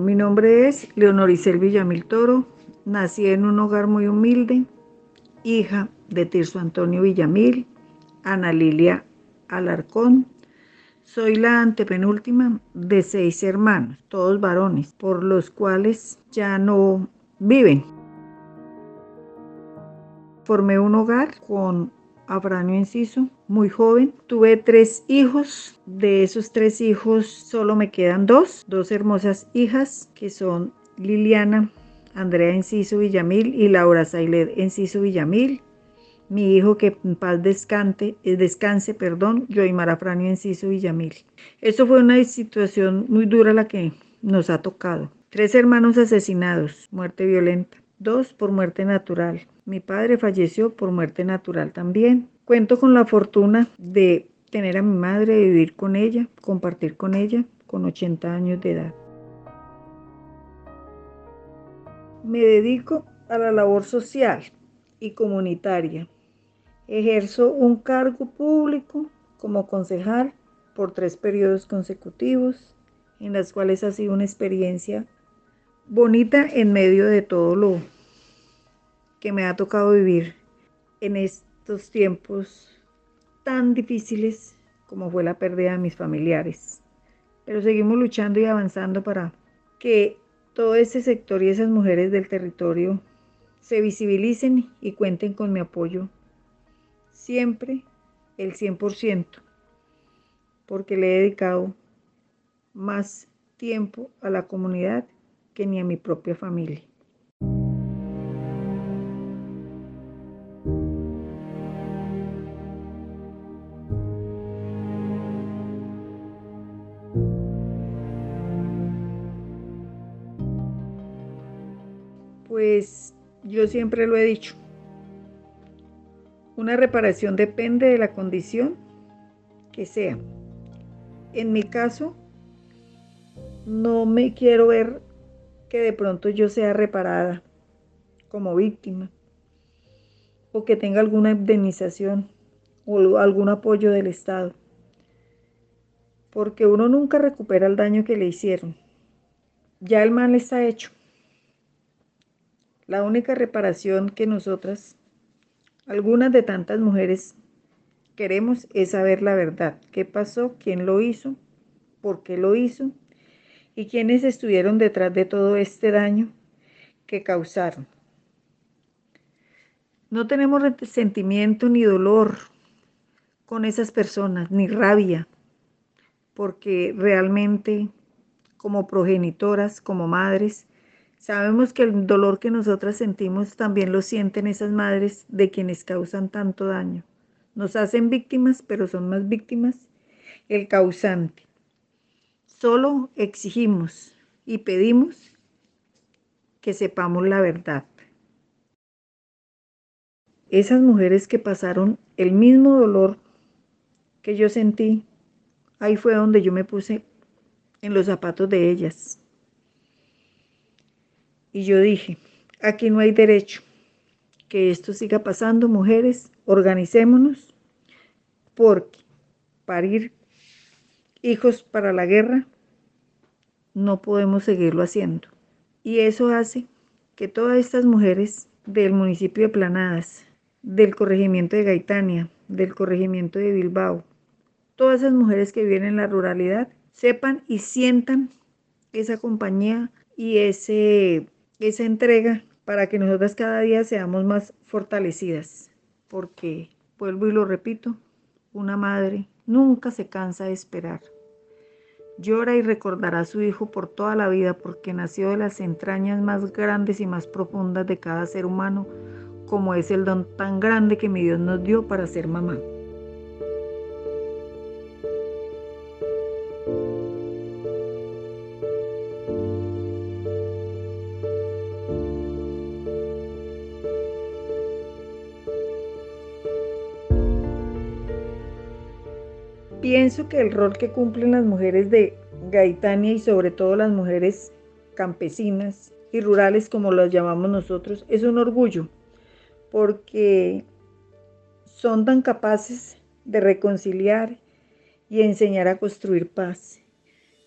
Mi nombre es Leonoricel Villamil Toro. Nací en un hogar muy humilde, hija de Tirso Antonio Villamil, Ana Lilia Alarcón. Soy la antepenúltima de seis hermanos, todos varones, por los cuales ya no viven. Formé un hogar con Afranio Enciso, muy joven. Tuve tres hijos. De esos tres hijos solo me quedan dos, dos hermosas hijas que son Liliana Andrea Enciso Villamil y Laura Sailed Enciso Villamil. Mi hijo que en paz descanse, eh, descanse perdón, Joymar Afranio Enciso Villamil. Esto fue una situación muy dura la que nos ha tocado. Tres hermanos asesinados, muerte violenta. Dos por muerte natural. Mi padre falleció por muerte natural también. Cuento con la fortuna de tener a mi madre, vivir con ella, compartir con ella con 80 años de edad. Me dedico a la labor social y comunitaria. Ejerzo un cargo público como concejal por tres periodos consecutivos, en las cuales ha sido una experiencia bonita en medio de todo lo que me ha tocado vivir en estos tiempos tan difíciles como fue la pérdida de mis familiares. Pero seguimos luchando y avanzando para que todo ese sector y esas mujeres del territorio se visibilicen y cuenten con mi apoyo. Siempre el 100%, porque le he dedicado más tiempo a la comunidad que ni a mi propia familia. Yo siempre lo he dicho. Una reparación depende de la condición que sea. En mi caso, no me quiero ver que de pronto yo sea reparada como víctima o que tenga alguna indemnización o algún apoyo del Estado. Porque uno nunca recupera el daño que le hicieron. Ya el mal está hecho. La única reparación que nosotras, algunas de tantas mujeres, queremos es saber la verdad. ¿Qué pasó? ¿Quién lo hizo? ¿Por qué lo hizo? ¿Y quiénes estuvieron detrás de todo este daño que causaron? No tenemos sentimiento ni dolor con esas personas, ni rabia, porque realmente como progenitoras, como madres, Sabemos que el dolor que nosotras sentimos también lo sienten esas madres de quienes causan tanto daño. Nos hacen víctimas, pero son más víctimas el causante. Solo exigimos y pedimos que sepamos la verdad. Esas mujeres que pasaron el mismo dolor que yo sentí, ahí fue donde yo me puse en los zapatos de ellas. Y yo dije, aquí no hay derecho que esto siga pasando, mujeres, organicémonos, porque parir hijos para la guerra no podemos seguirlo haciendo. Y eso hace que todas estas mujeres del municipio de Planadas, del corregimiento de Gaitania, del corregimiento de Bilbao, todas esas mujeres que viven en la ruralidad, sepan y sientan esa compañía y ese esa entrega para que nosotras cada día seamos más fortalecidas. Porque, vuelvo y lo repito, una madre nunca se cansa de esperar. Llora y recordará a su hijo por toda la vida porque nació de las entrañas más grandes y más profundas de cada ser humano, como es el don tan grande que mi Dios nos dio para ser mamá. Pienso que el rol que cumplen las mujeres de Gaitania y sobre todo las mujeres campesinas y rurales como las llamamos nosotros es un orgullo porque son tan capaces de reconciliar y enseñar a construir paz.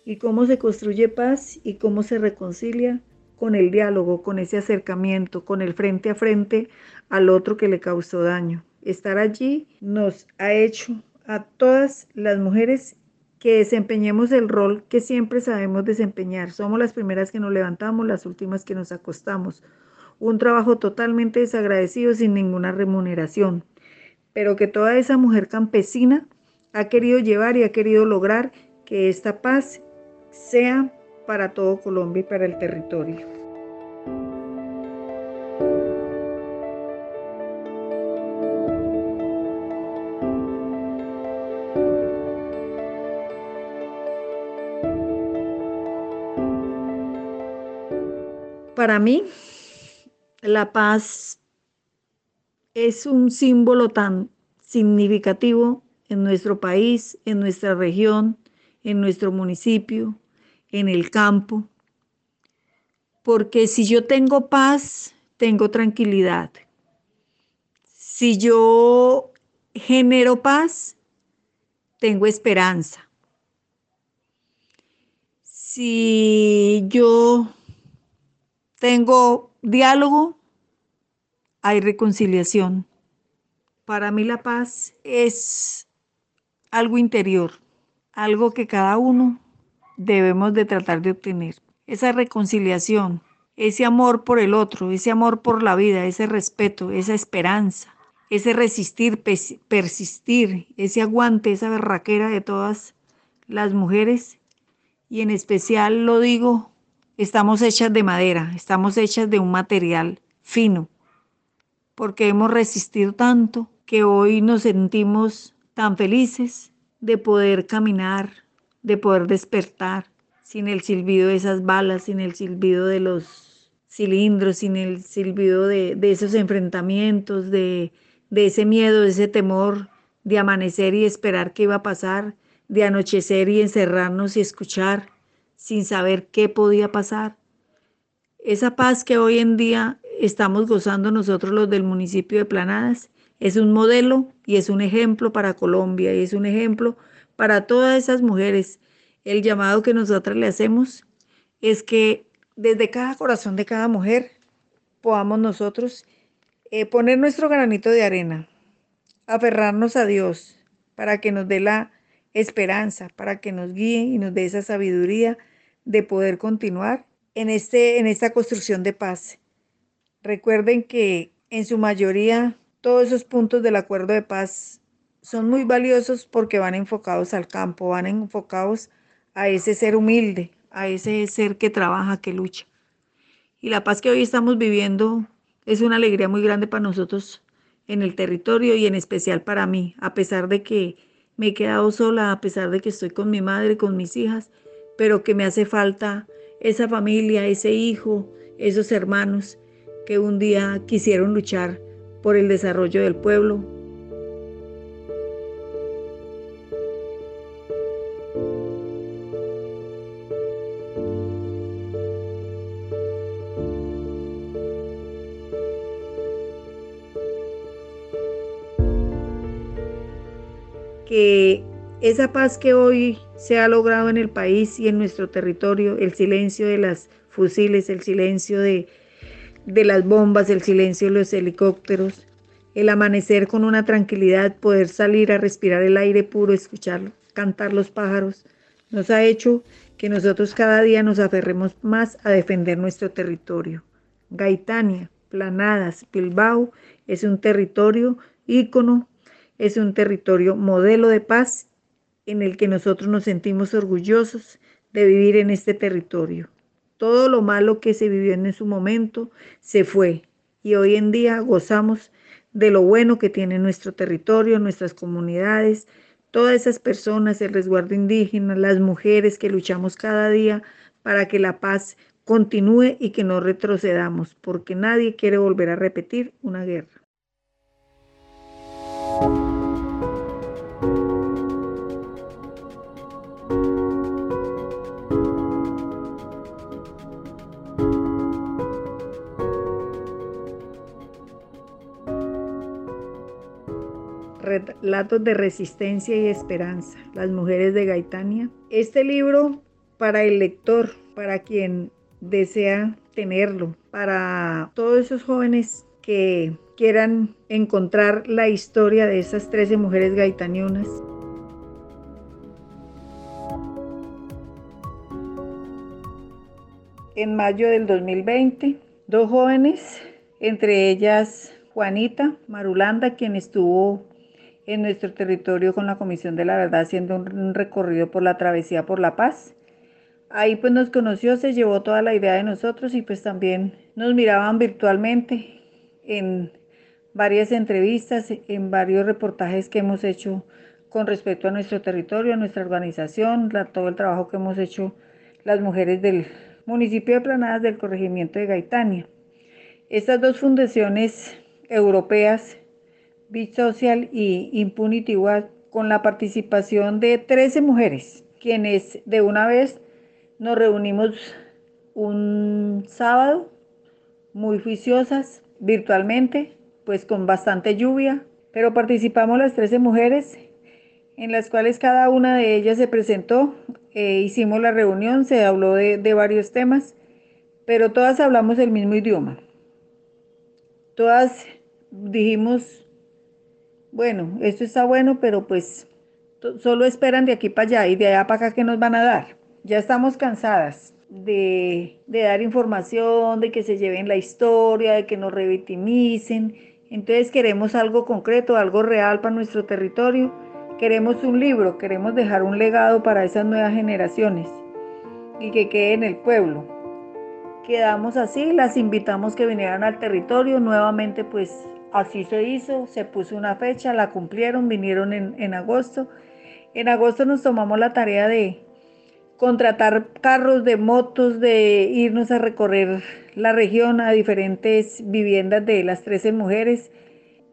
¿Y cómo se construye paz y cómo se reconcilia? Con el diálogo, con ese acercamiento, con el frente a frente al otro que le causó daño. Estar allí nos ha hecho a todas las mujeres que desempeñemos el rol que siempre sabemos desempeñar. Somos las primeras que nos levantamos, las últimas que nos acostamos. Un trabajo totalmente desagradecido sin ninguna remuneración, pero que toda esa mujer campesina ha querido llevar y ha querido lograr que esta paz sea para todo Colombia y para el territorio. Para mí, la paz es un símbolo tan significativo en nuestro país, en nuestra región, en nuestro municipio, en el campo. Porque si yo tengo paz, tengo tranquilidad. Si yo genero paz, tengo esperanza. Si yo tengo diálogo, hay reconciliación. Para mí la paz es algo interior, algo que cada uno debemos de tratar de obtener. Esa reconciliación, ese amor por el otro, ese amor por la vida, ese respeto, esa esperanza, ese resistir, persistir, ese aguante, esa berraquera de todas las mujeres. Y en especial lo digo Estamos hechas de madera, estamos hechas de un material fino, porque hemos resistido tanto que hoy nos sentimos tan felices de poder caminar, de poder despertar, sin el silbido de esas balas, sin el silbido de los cilindros, sin el silbido de, esos enfrentamientos, de, ese miedo, de ese temor de amanecer y esperar qué iba a pasar, de anochecer y encerrarnos y escuchar sin saber qué podía pasar. Esa paz que hoy en día estamos gozando nosotros los del municipio de Planadas es un modelo y es un ejemplo para Colombia y es un ejemplo para todas esas mujeres. El llamado que nosotras le hacemos es que desde cada corazón de cada mujer podamos nosotros eh, poner nuestro granito de arena, aferrarnos a Dios para que nos dé la esperanza, para que nos guíe y nos dé esa sabiduría de poder continuar en, este, en esta construcción de paz. Recuerden que en su mayoría todos esos puntos del acuerdo de paz son muy valiosos porque van enfocados al campo, van enfocados a ese ser humilde, a ese ser que trabaja, que lucha. Y la paz que hoy estamos viviendo es una alegría muy grande para nosotros en el territorio y en especial para mí, a pesar de que me he quedado sola, a pesar de que estoy con mi madre, con mis hijas, pero que me hace falta esa familia, ese hijo, esos hermanos que un día quisieron luchar por el desarrollo del pueblo, esa paz que hoy se ha logrado en el país y en nuestro territorio, el silencio de las fusiles, el silencio de, de las bombas, el silencio de los helicópteros, el amanecer con una tranquilidad, poder salir a respirar el aire puro, escuchar cantar los pájaros, nos ha hecho que nosotros cada día nos aferremos más a defender nuestro territorio. Gaitania, Planadas, Bilbao es un territorio ícono, es un territorio modelo de paz en el que nosotros nos sentimos orgullosos de vivir en este territorio. Todo lo malo que se vivió en su momento se fue y hoy en día gozamos de lo bueno que tiene nuestro territorio, nuestras comunidades, todas esas personas, el resguardo indígena, las mujeres que luchamos cada día para que la paz continúe y que no retrocedamos, porque nadie quiere volver a repetir una guerra. Relatos de resistencia y esperanza, las mujeres de Gaitania. Este libro para el lector, para quien desea tenerlo, para todos esos jóvenes que quieran encontrar la historia de esas 13 mujeres gaitaniunas. En mayo del 2020, dos jóvenes, entre ellas Juanita Marulanda, quien estuvo en nuestro territorio con la Comisión de la Verdad haciendo un recorrido por la travesía por La Paz. Ahí pues nos conoció, se llevó toda la idea de nosotros y pues también nos miraban virtualmente en varias entrevistas, en varios reportajes que hemos hecho con respecto a nuestro territorio, a nuestra organización, todo el trabajo que hemos hecho las mujeres del municipio de Planadas del corregimiento de Gaitania. Estas dos fundaciones europeas Beach Social y Impunity Watch, con la participación de 13 mujeres, quienes de una vez nos reunimos un sábado, muy juiciosas, virtualmente, pues con bastante lluvia, pero participamos las 13 mujeres, en las cuales cada una de ellas se presentó, e hicimos la reunión, se habló de, de varios temas, pero todas hablamos el mismo idioma. Todas dijimos bueno, esto está bueno, pero pues solo esperan de aquí para allá y de allá para acá que nos van a dar. Ya estamos cansadas de, dar información, de que se lleven la historia, de que nos revitimicen. Entonces queremos algo concreto, algo real para nuestro territorio. Queremos un libro, queremos dejar un legado para esas nuevas generaciones y que quede en el pueblo. Quedamos así, las invitamos que vinieran al territorio. Nuevamente pues Así se hizo, se puso una fecha, la cumplieron, vinieron en, agosto. En agosto nos tomamos la tarea de contratar carros, de motos, de irnos a recorrer la región a diferentes viviendas de las 13 mujeres.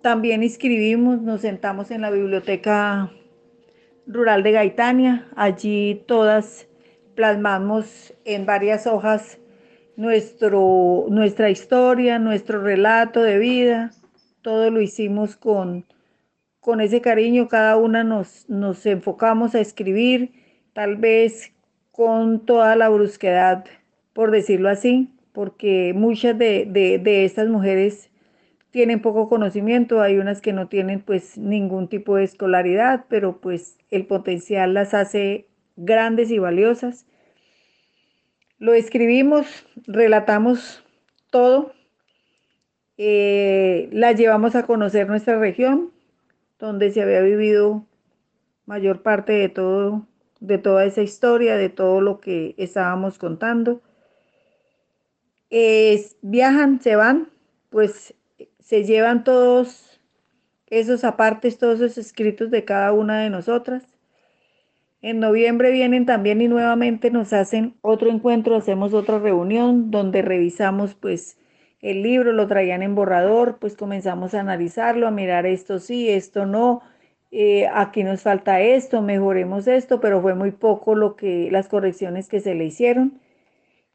También inscribimos, nos sentamos en la biblioteca rural de Gaitania. Allí todas plasmamos en varias hojas nuestro, nuestra historia, nuestro relato de vida, todo lo hicimos con, con ese cariño, cada una nos, nos enfocamos a escribir, tal vez con toda la brusquedad, por decirlo así, porque muchas de, de, estas mujeres tienen poco conocimiento, hay unas que no tienen pues ningún tipo de escolaridad, pero pues el potencial las hace grandes y valiosas. Lo escribimos, relatamos todo, eh, la llevamos a conocer nuestra región, donde se había vivido mayor parte de todo, de toda esa historia, de todo lo que estábamos contando. viajan, se van, pues se llevan todos esos apartes, todos esos escritos de cada una de nosotras. En noviembre vienen también y nuevamente nos hacen otro encuentro, hacemos otra reunión donde revisamos pues el libro, lo traían en borrador, pues comenzamos a analizarlo, a mirar esto sí, esto no, eh, aquí nos falta esto, mejoremos esto, pero fue muy poco lo que, las correcciones que se le hicieron.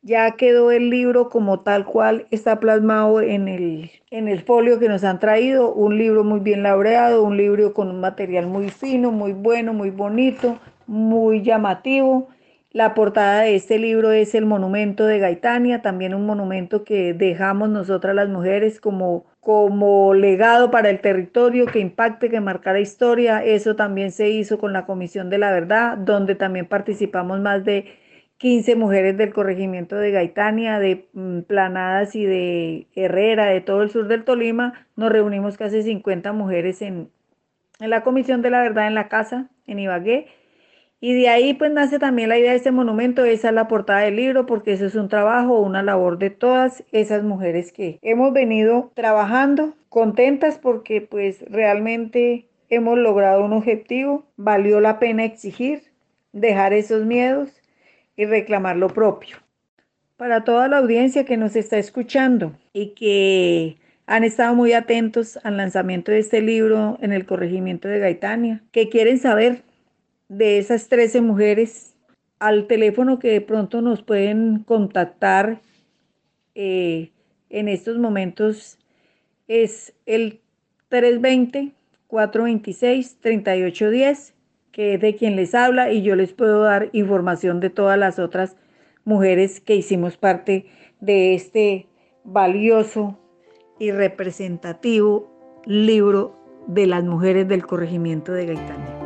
Ya quedó el libro como tal cual está plasmado en el, en el folio que nos han traído, un libro muy bien laureado, un libro con un material muy fino, muy bueno, muy bonito, muy llamativo la portada de este libro es el monumento de Gaitania, también un monumento que dejamos nosotras las mujeres como, como legado para el territorio, que impacte, que marcara historia. Eso también se hizo con la Comisión de la Verdad, donde también participamos más de 15 mujeres del corregimiento de Gaitania, de mm, Planadas y de Herrera, de todo el sur del Tolima. Nos reunimos casi 50 mujeres en, en la Comisión de la Verdad en la casa, en Ibagué y de ahí pues nace también la idea de este monumento, esa es la portada del libro, porque eso es un trabajo, una labor de todas esas mujeres que hemos venido trabajando, contentas porque pues realmente hemos logrado un objetivo, valió la pena exigir, dejar esos miedos y reclamar lo propio. Para toda la audiencia que nos está escuchando y que han estado muy atentos al lanzamiento de este libro en el corregimiento de Gaitania, que quieren saber de esas 13 mujeres al teléfono que de pronto nos pueden contactar eh, en estos momentos es el 320-426-3810. que es de quien les habla, y yo les puedo dar información de todas las otras mujeres que hicimos parte de este valioso y representativo libro de las mujeres del corregimiento de Gaitán.